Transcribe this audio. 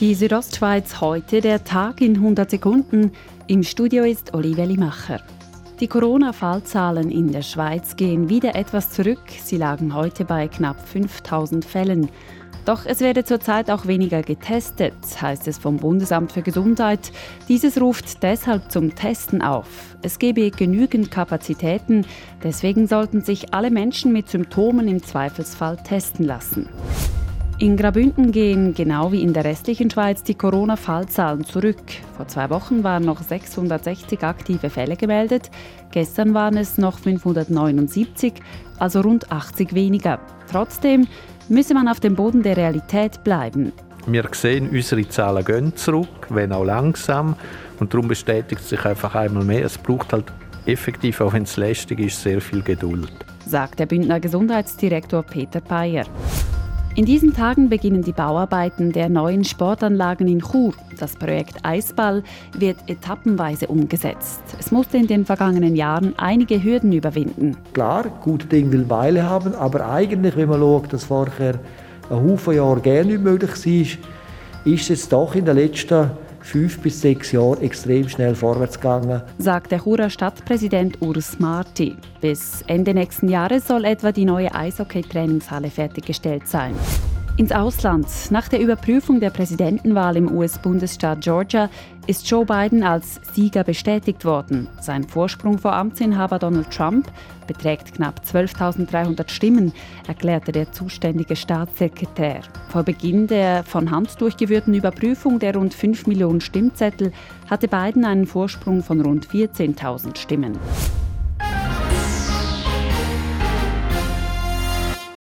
Die Südostschweiz heute, der Tag in 100 Sekunden. Im Studio ist Olivia Limacher. Die Corona-Fallzahlen in der Schweiz gehen wieder etwas zurück. Sie lagen heute bei knapp 5000 Fällen. Doch es werde zurzeit auch weniger getestet, heißt es vom Bundesamt für Gesundheit. Dieses ruft deshalb zum Testen auf. Es gebe genügend Kapazitäten, deswegen sollten sich alle Menschen mit Symptomen im Zweifelsfall testen lassen. In Grabünden gehen, genau wie in der restlichen Schweiz, die Corona-Fallzahlen zurück. Vor zwei Wochen waren noch 660 aktive Fälle gemeldet. Gestern waren es noch 579, also rund 80 weniger. Trotzdem müsse man auf dem Boden der Realität bleiben. Wir sehen, unsere Zahlen gehen zurück, wenn auch langsam. Und darum bestätigt sich einfach einmal mehr, es braucht halt effektiv, auch wenn es lästig ist, sehr viel Geduld. Sagt der Bündner Gesundheitsdirektor Peter Peyer. In diesen Tagen beginnen die Bauarbeiten der neuen Sportanlagen in Chur. Das Projekt Eisball wird etappenweise umgesetzt. Es musste in den vergangenen Jahren einige Hürden überwinden. Klar, gute Dinge will Weile haben, aber eigentlich, wenn man schaut, dass vorher ein Haufen Jahre gerne nicht möglich war, ist es doch in den letzten fünf bis sechs Jahren extrem schnell vorwärts gegangen. Sagt der Churer Stadtpräsident Urs Marti. Bis Ende nächsten Jahres soll etwa die neue Eishockey-Trainingshalle fertiggestellt sein. Ins Ausland. Nach der Überprüfung der Präsidentenwahl im US-Bundesstaat Georgia ist Joe Biden als Sieger bestätigt worden. Sein Vorsprung vor Amtsinhaber Donald Trump beträgt knapp 12.300 Stimmen, erklärte der zuständige Staatssekretär. Vor Beginn der von Hand durchgeführten Überprüfung der rund 5 Millionen Stimmzettel hatte Biden einen Vorsprung von rund 14.000 Stimmen.